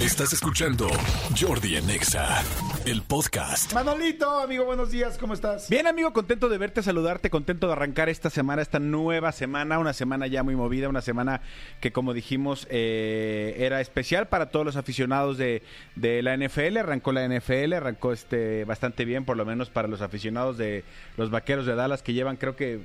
Estás escuchando Jordi en Exa, el podcast. Manolito, amigo, buenos días, ¿cómo estás? Bien, amigo, contento de verte, saludarte, contento de arrancar esta semana, esta nueva semana, una semana ya muy movida, una semana que, como dijimos, eh, era especial para todos los aficionados de, de la NFL. Arrancó la NFL, arrancó este bastante bien, por lo menos para los aficionados de los vaqueros de Dallas que llevan, creo que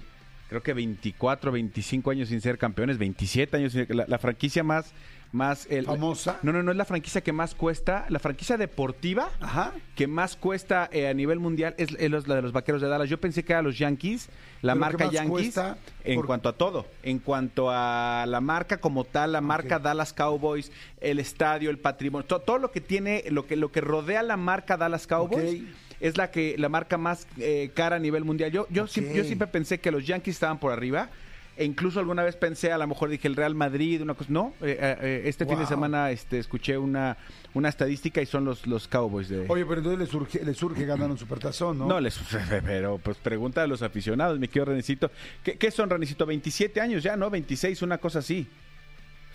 creo que 24, 25 años sin ser campeones, 27 años sin la, la franquicia más más el, famosa. No, no, no es la franquicia que más cuesta, la franquicia deportiva Ajá. que más cuesta eh, a nivel mundial es, la de los Vaqueros de Dallas. Yo pensé que era los Yankees, la ¿Pero marca Yankees, en Por- cuanto a todo, en cuanto a la marca como tal, la marca Dallas Cowboys, el estadio, el patrimonio, to- todo, lo que tiene, lo que lo que rodea la marca Dallas Cowboys. Ok. Es la que la marca más eh, cara a nivel mundial. Yo yo, siempre, yo siempre pensé que los Yankees estaban por arriba. E incluso alguna vez pensé, a lo mejor dije el Real Madrid, una cosa. No, eh, eh, eh, este fin de semana este, escuché una, una estadística y son los, los Cowboys de. Oye, pero entonces le surge, le surge ganar un supertazón, ¿no? No, les, pero pues pregunta a los aficionados, mi querido Renecito. ¿Qué, qué son, Renecito? 27 años ya, ¿no? 26, una cosa así.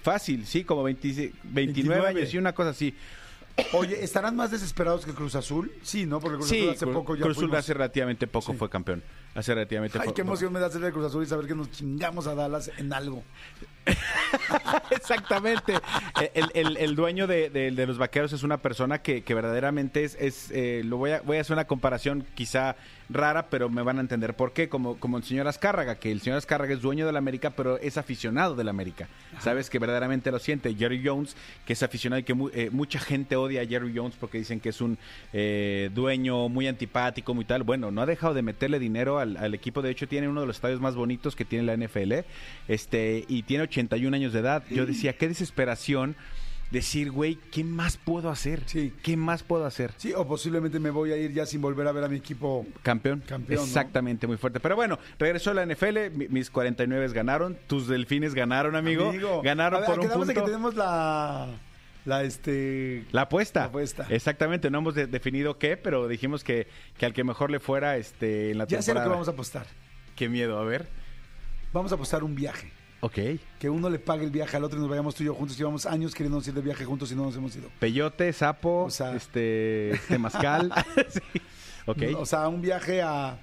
Fácil, sí, como 26, 29, 29. años y una cosa así. Oye, ¿estarán más desesperados que Cruz Azul? Sí, ¿no? Porque Cruz sí, Azul hace poco ya Cruz Azul fuimos- hace relativamente poco Sí. fue campeón. Hace relativamente Ay, fue- qué emoción me da ser de Cruz Azul y saber que nos chingamos a Dallas en algo. Exactamente. El, el- el dueño de, de- de los vaqueros es una persona que, que verdaderamente es, es, eh, lo voy a, voy a hacer una comparación quizá rara, pero me van a entender por qué, como, como el señor Azcárraga, que el señor Azcárraga es dueño de la América, pero es aficionado de la América. Sabes que verdaderamente lo siente. Jerry Jones, que es aficionado y que mu- eh, mucha gente odia a Jerry Jones porque dicen que es un eh, dueño muy antipático, muy tal. Bueno, no ha dejado de meterle dinero al, al equipo. De hecho, tiene uno de los estadios más bonitos que tiene la NFL. Este, y tiene 81 años de edad. Yo decía, qué desesperación decir, güey, ¿qué más puedo hacer? Sí. ¿Qué más puedo hacer? Sí, o posiblemente me voy a ir ya sin volver a ver a mi equipo. Campeón. Campeón, ¿no? Exactamente, muy fuerte. Pero bueno, regresó la NFL, mi- mis 49 ganaron, tus delfines ganaron, amigo. Ganaron A ver, por un quedamos de que tenemos la... La, este... La apuesta. La apuesta. Exactamente, no hemos de- definido qué, pero dijimos que, que al que mejor le fuera este, en la Ya sé lo temporada. que vamos a apostar. Qué miedo, a ver. Vamos a apostar un viaje. Ok. Que uno le pague el viaje al otro y nos vayamos tú y yo juntos. Llevamos años queriendo ir de viaje juntos y no nos hemos ido. Peyote, sapo, O sea- este, temazcal. sí. Ok. O sea, un viaje a,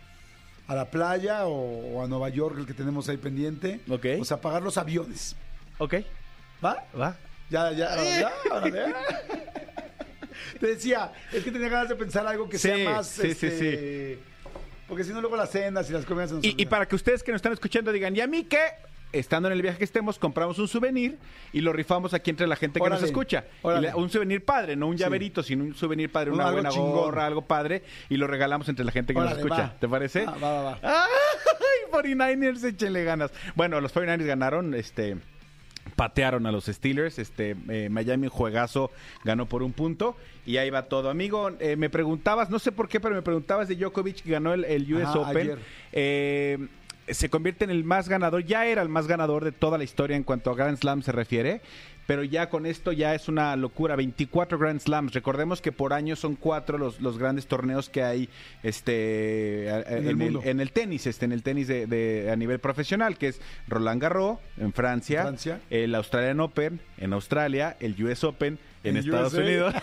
a la playa o, o a Nueva York, el que tenemos ahí pendiente. Ok. O sea, pagar los aviones. ok. ¿Va? Va. Ya, ya, ya. órale. Te decía, es que tenía ganas de pensar algo que Sí, sea más. sí, sí, este, Porque si no, luego las cenas y las comidas se nos Y, y para que ustedes que nos están escuchando digan, ¿y a mí qué? Estando en el viaje que estemos, compramos un souvenir y lo rifamos aquí entre la gente que Órale, nos escucha. Y órale. le- un souvenir padre, no un llaverito, sino un souvenir padre, Un una algo buena chingón. gorra, algo padre, y lo regalamos entre la gente que Órale, nos escucha. va. ¿Te parece? Va, va, va. ¡Ay, 49ers, échenle ganas! Bueno, los 49ers ganaron, este patearon a los Steelers, este eh, Miami juegazo ganó por un punto y ahí va todo, amigo. eh, me preguntabas, no sé por qué, pero me preguntabas de Djokovic que ganó el, el US Ajá, Open. ayer. Eh, se convierte en el más ganador, ya era el más ganador de toda la historia en cuanto a Grand Slam se refiere, pero ya con esto ya es una locura, 24 Grand Slams. Recordemos que por año son cuatro los, los grandes torneos que hay este En el mundo. en el tenis, este en el tenis de, de- a nivel profesional, que es Roland Garros en Francia, el Australian Open en Australia, el US Open en En Estados USA. Unidos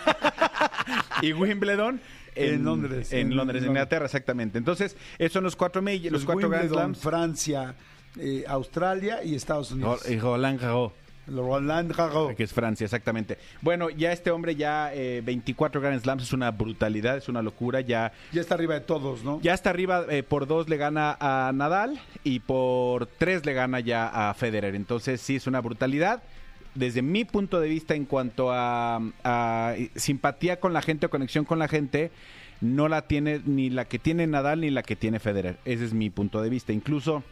y Wimbledon En Londres, en, en Londres, en. Inglaterra, exactamente. Entonces, esos son los cuatro, majors, los cuatro Grand Wimbledon, Slams. Francia, eh, Australia y Estados Unidos. Y Roland Garros. Roland Garros. Que es Francia, exactamente. Bueno, ya este hombre ya eh, 24 Grand Slams es una brutalidad, es una locura. Ya, Ya está arriba de todos, ¿no? ya está arriba, eh, por dos le gana a Nadal y por tres le gana ya a Federer. Entonces sí es una brutalidad. Desde mi punto de vista en cuanto a, simpatía con la gente o conexión con la gente, no la tiene ni la que tiene Nadal ni la que tiene Federer. Ese es mi punto de vista. Incluso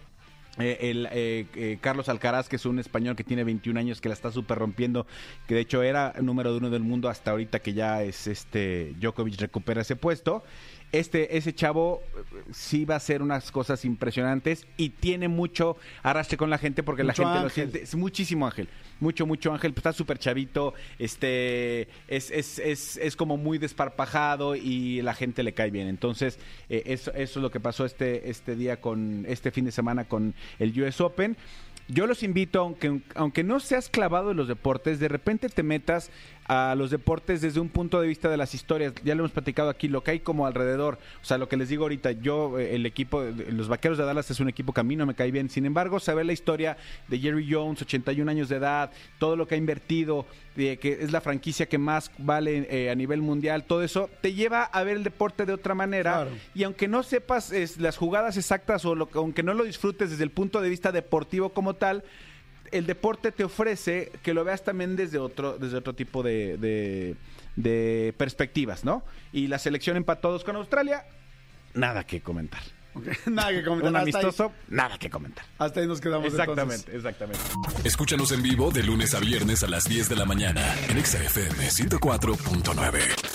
eh, el eh, eh, Carlos Alcaraz, que es un español que tiene 21 años, que la está súper rompiendo, que de hecho era número uno del mundo hasta ahorita que ya es este Djokovic recupera ese puesto. Este, ese chavo eh, sí va a hacer unas cosas impresionantes y tiene mucho arrastre con la gente porque Mucho la gente lo siente. Es muchísimo ángel, mucho, mucho ángel. Pues está súper chavito, este, es, es, es, es como muy desparpajado y la gente le cae bien. Entonces, eh, eso, eso es lo que pasó este, este día con, este fin de semana con el US Open. Yo los invito, aunque, aunque no seas clavado en los deportes, de repente te metas a los deportes desde un punto de vista de las historias. Ya lo hemos platicado aquí, lo que hay como alrededor. O sea, lo que les digo ahorita, yo, eh, el equipo, los Vaqueros de Dallas es un equipo que a mí no me cae bien. Sin embargo, saber la historia de Jerry Jones, 81 años de edad, todo lo que ha invertido, que es la franquicia que más vale eh, a nivel mundial, todo eso te lleva a ver el deporte de otra manera. Y aunque no sepas las jugadas exactas o aunque no lo disfrutes desde el punto de vista deportivo como tal, el deporte te ofrece que lo veas también desde otro, desde otro tipo de, de, perspectivas, ¿no? Y la selección empató con Australia, nada que comentar. Nada que comentar. Un amistoso, nada que comentar. Hasta ahí nos quedamos. Exactamente, exactamente. Escúchanos en vivo de lunes a viernes a las 10 de la mañana en XFM 104.9.